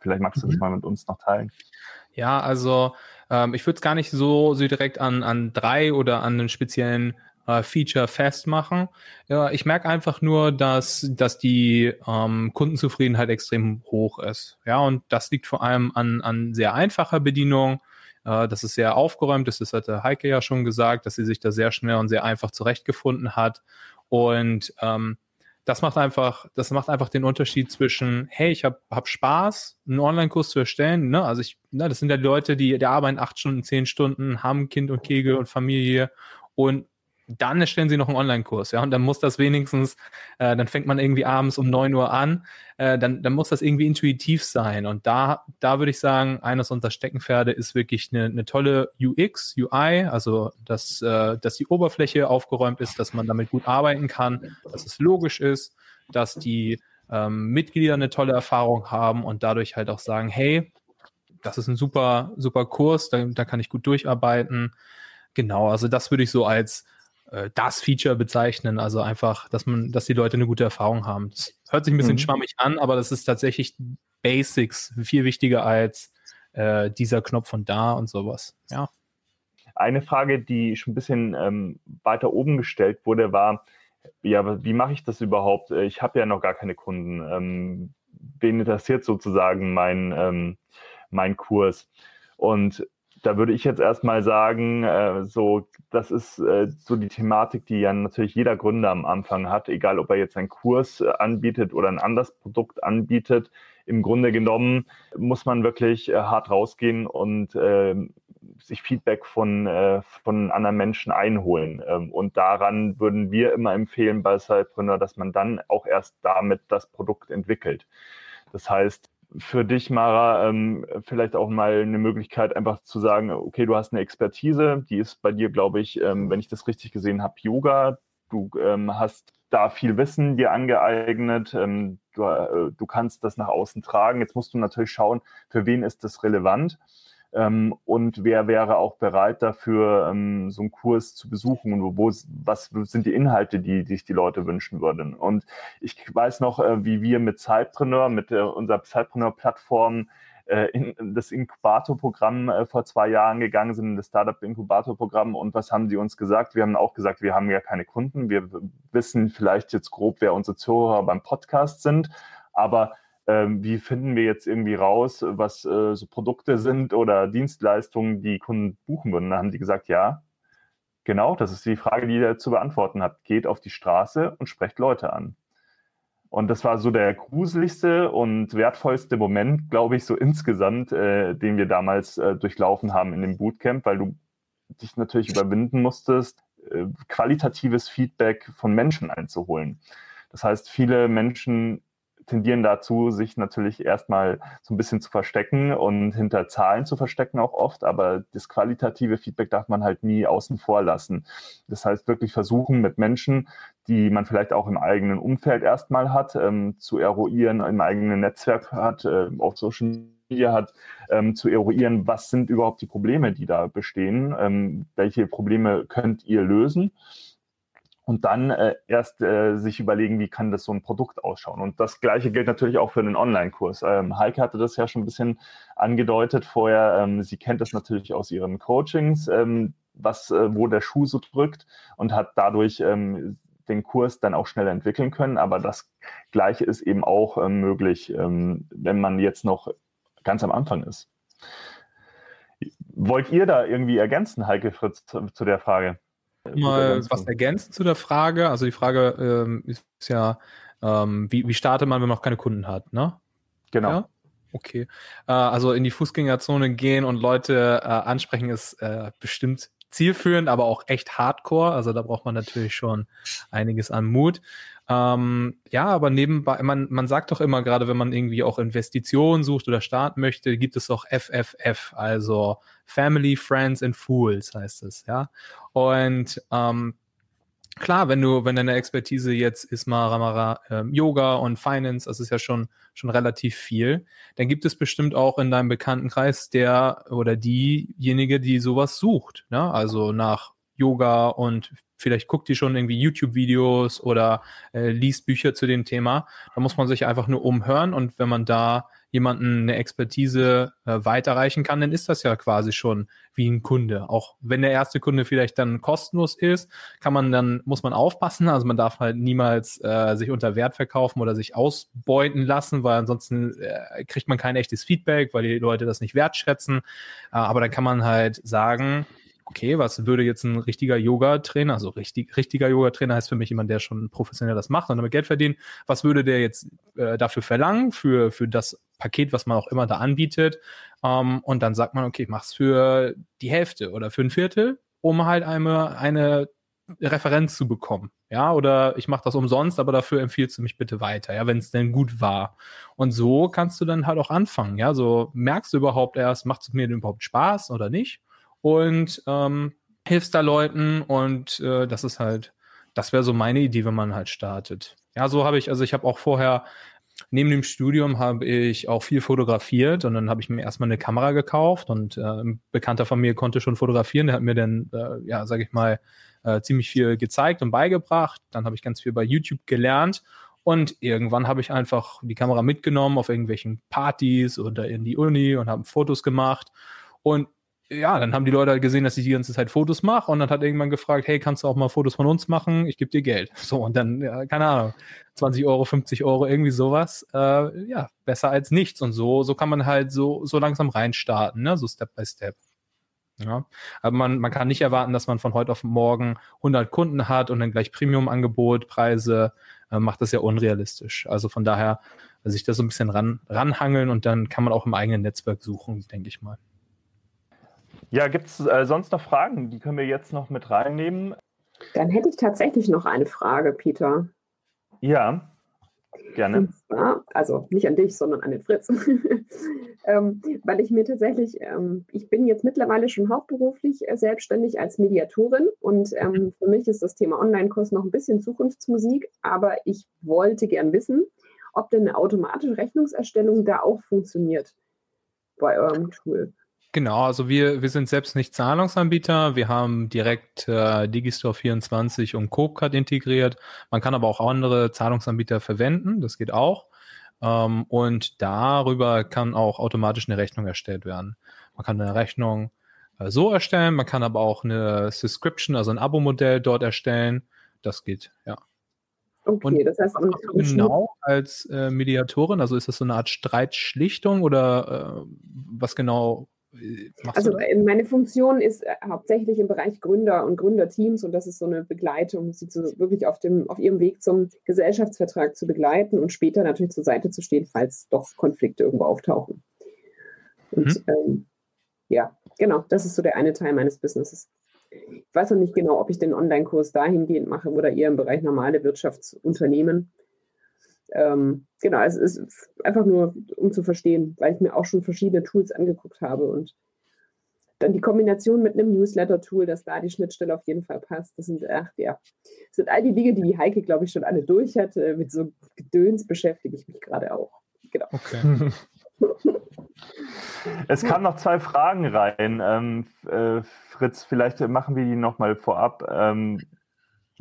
S3: vielleicht magst du das mhm. mal mit uns noch teilen.
S5: Ja, also ähm, ich würde es gar nicht so, so direkt an, an drei oder an einen speziellen äh, Feature festmachen. Ja, ich merke einfach nur, dass, dass die ähm, Kundenzufriedenheit extrem hoch ist. Ja, und das liegt vor allem an, an sehr einfacher Bedienung. Äh, das ist sehr aufgeräumt ist. Das hatte Heike ja schon gesagt, dass sie sich da sehr schnell und sehr einfach zurechtgefunden hat. Und ähm, das macht einfach, das macht einfach den Unterschied zwischen, hey, ich habe hab Spaß, einen Online-Kurs zu erstellen. Ne? Also ich, ne, das sind ja Leute, die, die arbeiten acht Stunden, zehn Stunden, haben Kind und Kegel und Familie und dann erstellen sie noch einen Online-Kurs, ja, und dann muss das wenigstens, äh, dann fängt man irgendwie abends um neun Uhr an, äh, dann, dann muss das irgendwie intuitiv sein. Und da, da würde ich sagen, eines unserer Steckenpferde ist wirklich eine, eine tolle UX, UI, also dass, äh, dass die Oberfläche aufgeräumt ist, dass man damit gut arbeiten kann, dass es logisch ist, dass die ähm, Mitglieder eine tolle Erfahrung haben und dadurch halt auch sagen, hey, das ist ein super, super Kurs, da, da kann ich gut durcharbeiten. Genau, also das würde ich so als äh, das Feature bezeichnen. Also einfach, dass man, dass die Leute eine gute Erfahrung haben. Das hört sich ein bisschen mhm. schwammig an, aber das ist tatsächlich Basics, viel wichtiger als äh, dieser Knopf von da und sowas. Ja.
S3: Eine Frage, die schon ein bisschen ähm, weiter oben gestellt wurde, war, ja, wie mache ich das überhaupt? Äh, ich habe ja noch gar keine Kunden. Ähm, wen interessiert sozusagen mein, ähm, mein Kurs? Und da würde ich jetzt erstmal sagen, äh, so, das ist äh, so die Thematik, die ja natürlich jeder Gründer am Anfang hat, egal ob er jetzt einen Kurs äh, anbietet oder ein anderes Produkt anbietet. Im Grunde genommen muss man wirklich äh, hart rausgehen und ähm, sich Feedback von, äh, von anderen Menschen einholen. Ähm, und daran würden wir immer empfehlen bei Cypreneur, dass man dann auch erst damit das Produkt entwickelt. Das heißt, für dich, Mara, ähm, vielleicht auch mal eine Möglichkeit, einfach zu sagen, okay, du hast eine Expertise, die ist bei dir, glaube ich, ähm, wenn ich das richtig gesehen habe, Yoga. Du ähm, hast da viel Wissen dir angeeignet. Ähm, du, äh, du kannst das nach außen tragen. Jetzt musst du natürlich schauen, für wen ist das relevant. Ähm, und wer wäre auch bereit dafür, ähm, so einen Kurs zu besuchen und wo, was sind die Inhalte, die, die sich die Leute wünschen würden. Und ich weiß noch, äh, wie wir mit Zeitpreneur, mit äh, unserer Zeitpreneur-Plattform äh, in das Inkubator-Programm äh, vor zwei Jahren gegangen sind, das Startup-Inkubator-Programm. Und was haben sie uns gesagt? Wir haben auch gesagt, wir haben ja keine Kunden. Wir wissen vielleicht jetzt grob, wer unsere Zuhörer beim Podcast sind. Aber ähm, wie finden wir jetzt irgendwie raus, was äh, so Produkte sind oder Dienstleistungen, die Kunden buchen würden? Da haben die gesagt, ja, genau, das ist die Frage, die ihr zu beantworten habt. Geht auf die Straße und sprecht Leute an. Und das war so der gruseligste und wertvollste Moment, glaube ich, so insgesamt, äh, den wir damals äh, durchlaufen haben in dem Bootcamp, weil du dich natürlich überwinden musstest, äh, qualitatives Feedback von Menschen einzuholen. Das heißt, viele Menschen tendieren dazu, sich natürlich erstmal so ein bisschen zu verstecken und hinter Zahlen zu verstecken auch oft, aber das qualitative Feedback darf man halt nie außen vor lassen. Das heißt, wirklich versuchen mit Menschen, die man vielleicht auch im eigenen Umfeld erstmal hat, ähm, zu eruieren, im eigenen Netzwerk hat, äh, auf Social Media hat, ähm, zu eruieren, was sind überhaupt die Probleme, die da bestehen, ähm, welche Probleme könnt ihr lösen und dann äh, erst äh, sich überlegen, wie kann das so ein Produkt ausschauen. Und das Gleiche gilt natürlich auch für den Online-Kurs. Ähm, Heike hatte das ja schon ein bisschen angedeutet vorher. Ähm, sie kennt das natürlich aus ihren Coachings. Ähm, was, äh, wo der Schuh so drückt und hat dadurch ähm, den Kurs dann auch schneller entwickeln können. Aber das Gleiche ist eben auch ähm, möglich, ähm, wenn man jetzt noch ganz am Anfang ist. Wollt ihr da irgendwie ergänzen, Heike Fritz, zu der Frage?
S5: Mal was ergänzen zu der Frage. Also die Frage ähm, ist ja, ähm, wie, wie startet man, wenn man noch keine Kunden hat, ne?
S3: Genau. Ja?
S5: Okay. Äh, also in die Fußgängerzone gehen und Leute äh, ansprechen ist äh, bestimmt zielführend, aber auch echt hardcore. Also da braucht man natürlich schon einiges an Mut. Ähm, ja, aber nebenbei, man, man sagt doch immer, gerade wenn man irgendwie auch Investitionen sucht oder starten möchte, gibt es auch FFF, also Family, Friends and Fools heißt es, ja. Und ähm, klar, wenn du, wenn deine Expertise jetzt ist mal Ramara ähm, Yoga und Finance, das ist ja schon, schon relativ viel, dann gibt es bestimmt auch in deinem Bekanntenkreis der oder diejenige, die sowas sucht. Ne? Also nach Yoga und vielleicht guckt die schon irgendwie YouTube-Videos oder äh, liest Bücher zu dem Thema. Da muss man sich einfach nur umhören und wenn man da jemanden eine Expertise äh, weiterreichen kann, dann ist das ja quasi schon wie ein Kunde. Auch wenn der erste Kunde vielleicht dann kostenlos ist, kann man dann, muss man aufpassen. Also man darf halt niemals äh, sich unter Wert verkaufen oder sich ausbeuten lassen, weil ansonsten äh, kriegt man kein echtes Feedback, weil die Leute das nicht wertschätzen. Äh, aber dann kann man halt sagen, okay, was würde jetzt ein richtiger Yoga-Trainer, also richtig, richtiger Yoga-Trainer heißt für mich jemand, der schon professionell das macht und damit Geld verdient, was würde der jetzt äh, dafür verlangen, für, für das Paket, was man auch immer da anbietet? Ähm, und dann sagt man, okay, ich mach's für die Hälfte oder für ein Viertel, um halt eine, eine Referenz zu bekommen. Ja, oder ich mache das umsonst, aber dafür empfiehlst du mich bitte weiter, ja, wenn es denn gut war. Und so kannst du dann halt auch anfangen, ja, so merkst du überhaupt erst, macht es mir denn überhaupt Spaß oder nicht? Und ähm, hilfst da Leuten und äh, das ist halt, das wäre so meine Idee, wenn man halt startet. Ja, so habe ich, also ich habe auch vorher neben dem Studium habe ich auch viel fotografiert und dann habe ich mir erstmal eine Kamera gekauft und äh, ein Bekannter von mir konnte schon fotografieren, der hat mir dann, äh, ja, sage ich mal, äh, ziemlich viel gezeigt und beigebracht. Dann habe ich ganz viel bei YouTube gelernt und irgendwann habe ich einfach die Kamera mitgenommen auf irgendwelchen Partys oder in die Uni und habe Fotos gemacht und ja, dann haben die Leute halt gesehen, dass ich die ganze Zeit Fotos mache und dann hat irgendwann gefragt, hey, kannst du auch mal Fotos von uns machen? Ich gebe dir Geld. <laughs> So, und dann, ja, keine Ahnung, 20 Euro, 50 Euro, irgendwie sowas. Äh, ja, besser als nichts. Und so, so kann man halt so, so langsam reinstarten, ne? so Step by Step. Ja, aber man, man kann nicht erwarten, dass man von heute auf morgen 100 Kunden hat und dann gleich Premium-Angebot, Preise, äh, macht das ja unrealistisch. Also von daher sich da so ein bisschen ran, ranhangeln und dann kann man auch im eigenen Netzwerk suchen, denke ich mal.
S3: Ja, gibt es äh, sonst noch Fragen? Die können wir jetzt noch mit reinnehmen.
S6: Dann hätte ich tatsächlich noch eine Frage, Peter.
S3: Ja, gerne.
S6: Zwar, also nicht an dich, sondern an den Fritz. <laughs> ähm, weil ich mir tatsächlich, ähm, ich bin jetzt mittlerweile schon hauptberuflich äh, selbstständig als Mediatorin und ähm, für mich ist das Thema Online-Kurs noch ein bisschen Zukunftsmusik, aber ich wollte gern wissen, ob denn eine automatische Rechnungserstellung da auch funktioniert bei eurem Tool.
S5: Genau, also wir, wir sind selbst nicht Zahlungsanbieter. Wir haben direkt äh, Digistore 24 und CoopCard integriert. Man kann aber auch andere Zahlungsanbieter verwenden, das geht auch. Ähm, und darüber kann auch automatisch eine Rechnung erstellt werden. Man kann eine Rechnung äh, so erstellen, man kann aber auch eine Subscription, also ein Abo-Modell dort erstellen. Das geht, ja.
S6: Okay, und das heißt, und
S5: genau als äh, Mediatorin, also ist das so eine Art Streitschlichtung oder äh, was genau
S6: also meine Funktion ist äh, hauptsächlich im Bereich Gründer und Gründerteams und das ist so eine Begleitung, sie zu, wirklich auf, dem, auf ihrem Weg zum Gesellschaftsvertrag zu begleiten und später natürlich zur Seite zu stehen, falls doch Konflikte irgendwo auftauchen. Und hm. ähm, ja, genau, das ist so der eine Teil meines Businesses. Ich weiß noch nicht genau, ob ich den Online-Kurs dahingehend mache oder eher im Bereich normale Wirtschaftsunternehmen. Ähm, genau, es ist einfach nur, um zu verstehen, weil ich mir auch schon verschiedene Tools angeguckt habe und dann die Kombination mit einem Newsletter-Tool, dass da die Schnittstelle auf jeden Fall passt. Das sind, ach ja, das sind all die Dinge, die die Heike, glaube ich, schon alle durch hat. Äh, mit so Gedöns beschäftige ich mich gerade auch. Genau.
S3: Okay. <laughs> es kamen noch zwei Fragen rein. Ähm, äh, Fritz, vielleicht machen wir die nochmal vorab. Ähm,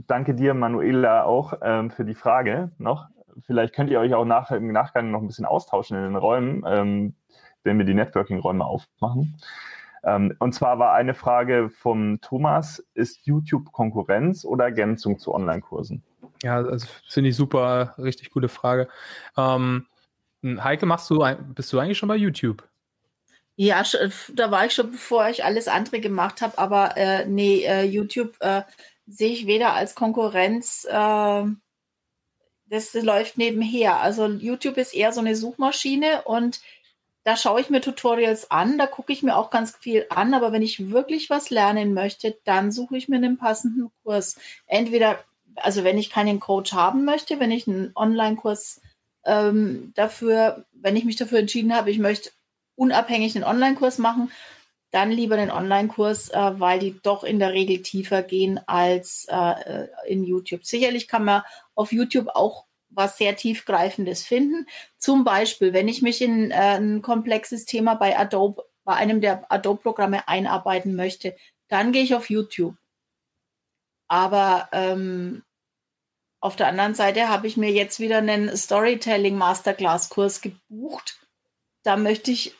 S3: danke dir, Manuela, auch ähm, für die Frage noch vielleicht könnt ihr euch auch nach, im Nachgang noch ein bisschen austauschen in den Räumen, ähm, wenn wir die Networking-Räume aufmachen. Ähm, und zwar war eine Frage vom Thomas, ist YouTube Konkurrenz oder Ergänzung zu Online-Kursen?
S5: Ja, also finde ich super, richtig coole Frage. Ähm, Heike, machst du, bist du eigentlich schon bei YouTube?
S4: Ja, da war ich schon, bevor ich alles andere gemacht habe, aber äh, nee, äh, YouTube äh, sehe ich weder als Konkurrenz, äh, das, läuft nebenher. Also YouTube ist eher so eine Suchmaschine und da schaue ich mir Tutorials an, da gucke ich mir auch ganz viel an, aber wenn ich wirklich was lernen möchte, dann suche ich mir einen passenden Kurs. Entweder, also wenn ich keinen Coach haben möchte, wenn ich einen Online-Kurs ähm, dafür, wenn ich mich dafür entschieden habe, ich möchte unabhängig einen Online-Kurs machen, dann lieber den Online-Kurs, äh, weil die doch in der Regel tiefer gehen als äh, in YouTube. Sicherlich kann man auf YouTube auch was sehr tiefgreifendes finden. Zum Beispiel, wenn ich mich in äh, ein komplexes Thema bei Adobe, bei einem der Adobe-Programme einarbeiten möchte, dann gehe ich auf YouTube. Aber ähm, auf der anderen Seite habe ich mir jetzt wieder einen Storytelling Masterclass Kurs gebucht. Da möchte ich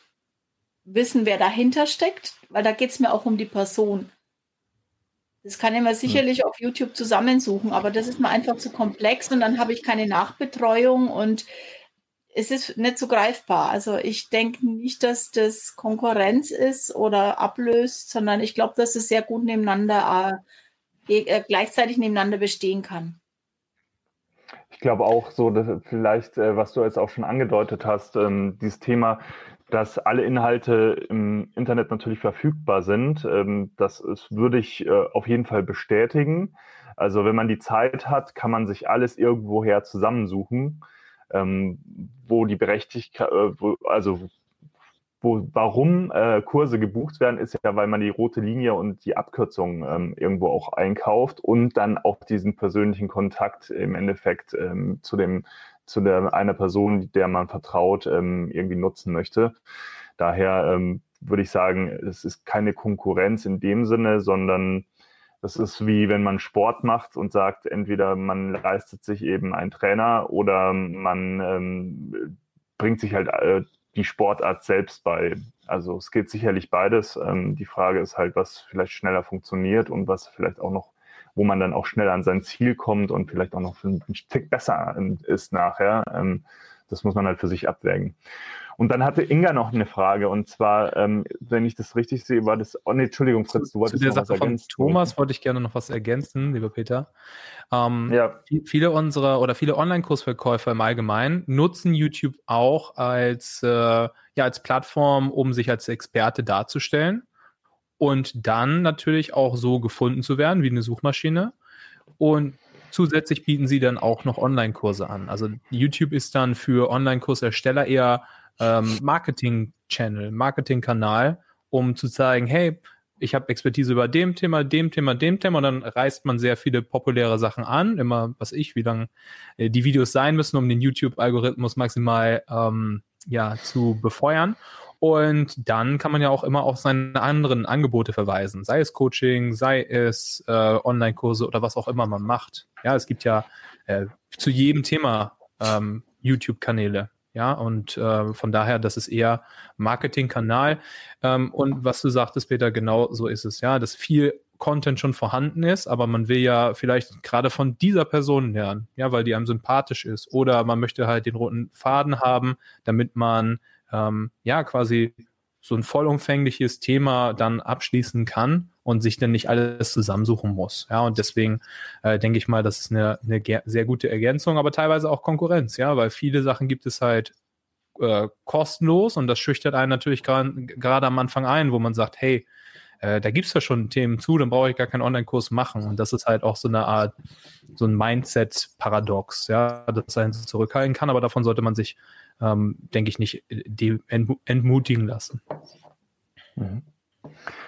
S4: wissen, wer dahinter steckt, weil da geht es mir auch um die Person. Das kann ich mir sicherlich auf YouTube zusammensuchen, aber das ist mir einfach zu komplex und dann habe ich keine Nachbetreuung und es ist nicht so greifbar. Also ich denke nicht, dass das Konkurrenz ist oder ablöst, sondern ich glaube, dass es sehr gut nebeneinander, äh, äh, gleichzeitig nebeneinander bestehen kann.
S3: Ich glaube auch so, dass vielleicht, äh, was du jetzt auch schon angedeutet hast, ähm, dieses Thema, dass alle Inhalte im Internet natürlich verfügbar sind. Ähm, das ist, würde ich äh, auf jeden Fall bestätigen. Also wenn man die Zeit hat, kann man sich alles irgendwoher zusammensuchen, ähm, wo die Berechtigkeit, äh, also wo, warum äh, Kurse gebucht werden, ist ja, weil man die rote Linie und die Abkürzung ähm, irgendwo auch einkauft und dann auch diesen persönlichen Kontakt im Endeffekt ähm, zu dem zu der, einer Person, der man vertraut, ähm, irgendwie nutzen möchte. Daher ähm, würde ich sagen, es ist keine Konkurrenz in dem Sinne, sondern das ist wie wenn man Sport macht und sagt, entweder man leistet sich eben einen Trainer oder man ähm, bringt sich halt äh, die Sportart selbst bei. Also es geht sicherlich beides. Ähm, die Frage ist halt, was vielleicht schneller funktioniert und was vielleicht auch noch wo man dann auch schnell an sein Ziel kommt und vielleicht auch noch ein Tick besser ist nachher. Ähm, das muss man halt für sich abwägen. Und dann hatte Inga noch eine Frage und zwar, ähm, wenn ich das richtig sehe, war das, oh nee, Entschuldigung, Fritz,
S5: du wolltest Zu der Sache von Thomas wollte ich gerne noch was ergänzen, lieber Peter. Ähm, ja. Viele unserer oder viele Online-Kursverkäufer im Allgemeinen nutzen YouTube auch als, äh, ja, als Plattform, um sich als Experte darzustellen und dann natürlich auch so gefunden zu werden wie eine Suchmaschine. Und zusätzlich bieten sie dann auch noch Online-Kurse an. Also YouTube ist dann für Online-Kursersteller eher ähm, Marketing-Channel, Marketing-Kanal, um zu zeigen, hey, ich habe Expertise über dem Thema, dem Thema, dem Thema und dann reißt man sehr viele populäre Sachen an, immer, was ich, wie lang äh, die Videos sein müssen, um den YouTube-Algorithmus maximal ähm, ja, zu befeuern. Und dann kann man ja auch immer auf seine anderen Angebote verweisen, sei es Coaching, sei es äh, Online-Kurse oder was auch immer man macht. Ja, es gibt ja äh, zu jedem Thema ähm, YouTube-Kanäle. Ja, und äh, von daher, das ist eher Marketingkanal. Ähm, und was du sagtest, Peter, genau so ist es, ja, dass viel Content schon vorhanden ist, aber man will ja vielleicht gerade von dieser Person lernen, ja, weil die einem sympathisch ist. Oder man möchte halt den roten Faden haben, damit man ähm, ja quasi so ein vollumfängliches Thema dann abschließen kann und sich dann nicht alles zusammensuchen muss. Ja, und deswegen äh, denke ich mal, das ist eine, eine sehr gute Ergänzung, aber teilweise auch Konkurrenz, ja, weil viele Sachen gibt es halt äh, kostenlos und das schüchtert einen natürlich gerade am Anfang ein, wo man sagt, hey, äh, da gibt es ja schon Themen zu, dann brauche ich gar keinen Online-Kurs machen. Und das ist halt auch so eine Art, so ein Mindset-Paradox, ja, das einen zurückhalten kann, aber davon sollte man sich ähm, denke ich, nicht äh, entmutigen lassen.
S3: Mhm.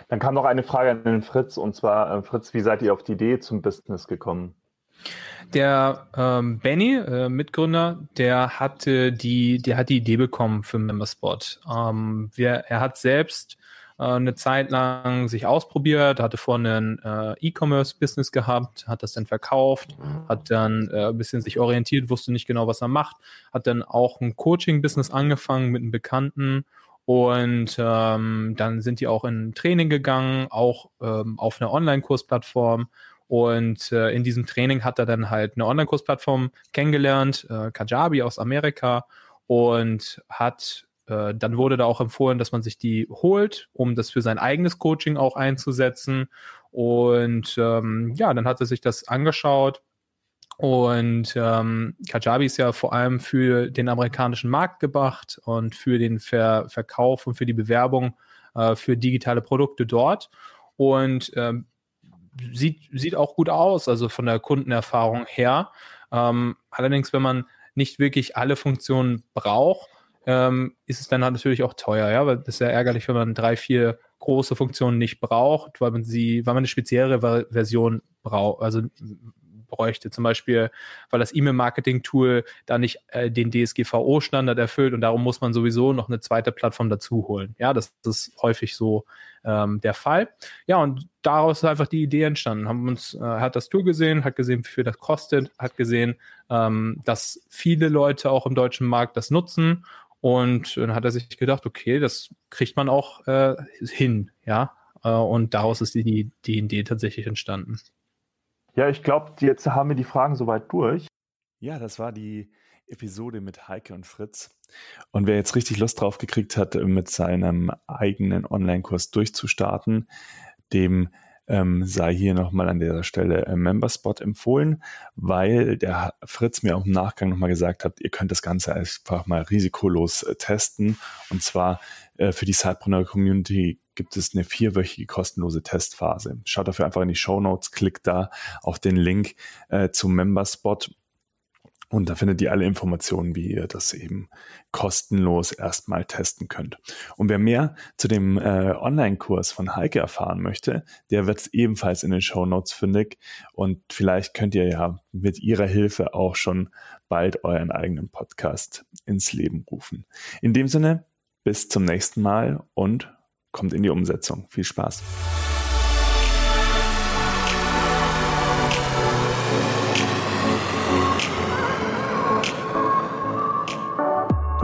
S3: Dann kam noch eine Frage an den Fritz und zwar, äh, Fritz, wie seid ihr auf die Idee zum Business gekommen?
S5: Der ähm, Benny, äh, Mitgründer, der hatte die, der hat die Idee bekommen für Memberspot. Ähm, wir, er hat selbst eine Zeit lang sich ausprobiert, hatte vorne ein äh, E-Commerce-Business gehabt, hat das dann verkauft, hat dann äh, ein bisschen sich orientiert, wusste nicht genau, was er macht, hat dann auch ein Coaching-Business angefangen mit einem Bekannten Und ähm, dann sind die auch in Training gegangen, auch ähm, auf einer Online-Kursplattform. Und äh, in diesem Training hat er dann halt eine Online-Kursplattform kennengelernt, äh, Kajabi aus Amerika, und hat äh, dann wurde da auch empfohlen, dass man sich die holt, um das für sein eigenes Coaching auch einzusetzen. Und ähm, ja, dann hat er sich das angeschaut. Und ähm, Kajabi ist ja vor allem für den amerikanischen Markt gebracht und für den Ver Verkauf und für die Bewerbung äh, für digitale Produkte dort. Und ähm, sieht, sieht auch gut aus, also von der Kundenerfahrung her. Ähm, allerdings, wenn man nicht wirklich alle Funktionen braucht, ähm, ist es dann halt natürlich auch teuer, ja, weil das ist ja ärgerlich, wenn man drei, vier große Funktionen nicht braucht, weil man sie, weil man eine speziellere Version braucht, also bräuchte. Zum Beispiel, weil das E-Mail-Marketing-Tool da nicht äh, den DSGVO-Standard erfüllt und darum muss man sowieso noch eine zweite Plattform dazu holen. Ja, das, das ist häufig so ähm, der Fall. Ja, und daraus ist einfach die Idee entstanden. Haben uns, äh, hat das Tool gesehen, hat gesehen, wie viel das kostet, hat gesehen, ähm, dass viele Leute auch im deutschen Markt das nutzen und dann hat er sich gedacht, okay, das kriegt man auch äh, hin, ja. Äh, und daraus ist die, die, die Idee tatsächlich entstanden.
S3: Ja, ich glaube, jetzt haben wir die Fragen soweit durch.
S2: Ja, das war die Episode mit Heike und Fritz. Und wer jetzt richtig Lust drauf gekriegt hat, mit seinem eigenen Online-Kurs durchzustarten, dem ähm, sei hier nochmal an dieser Stelle äh, Memberspot empfohlen, weil der Fritz mir auch im Nachgang nochmal gesagt hat, ihr könnt das Ganze einfach mal risikolos äh, testen. Und zwar äh, für die Sidepreneur Community gibt es eine vierwöchige kostenlose Testphase. Schaut dafür einfach in die Show Notes, klickt da auf den Link äh, zum Memberspot und da findet ihr alle Informationen, wie ihr das eben kostenlos erstmal testen könnt. Und wer mehr zu dem äh, Online-Kurs von Heike erfahren möchte, der wird ebenfalls in den Show Notes fündig. Und vielleicht könnt ihr ja mit ihrer Hilfe auch schon bald euren eigenen Podcast ins Leben rufen. In dem Sinne, bis zum nächsten Mal und kommt in die Umsetzung. Viel Spaß.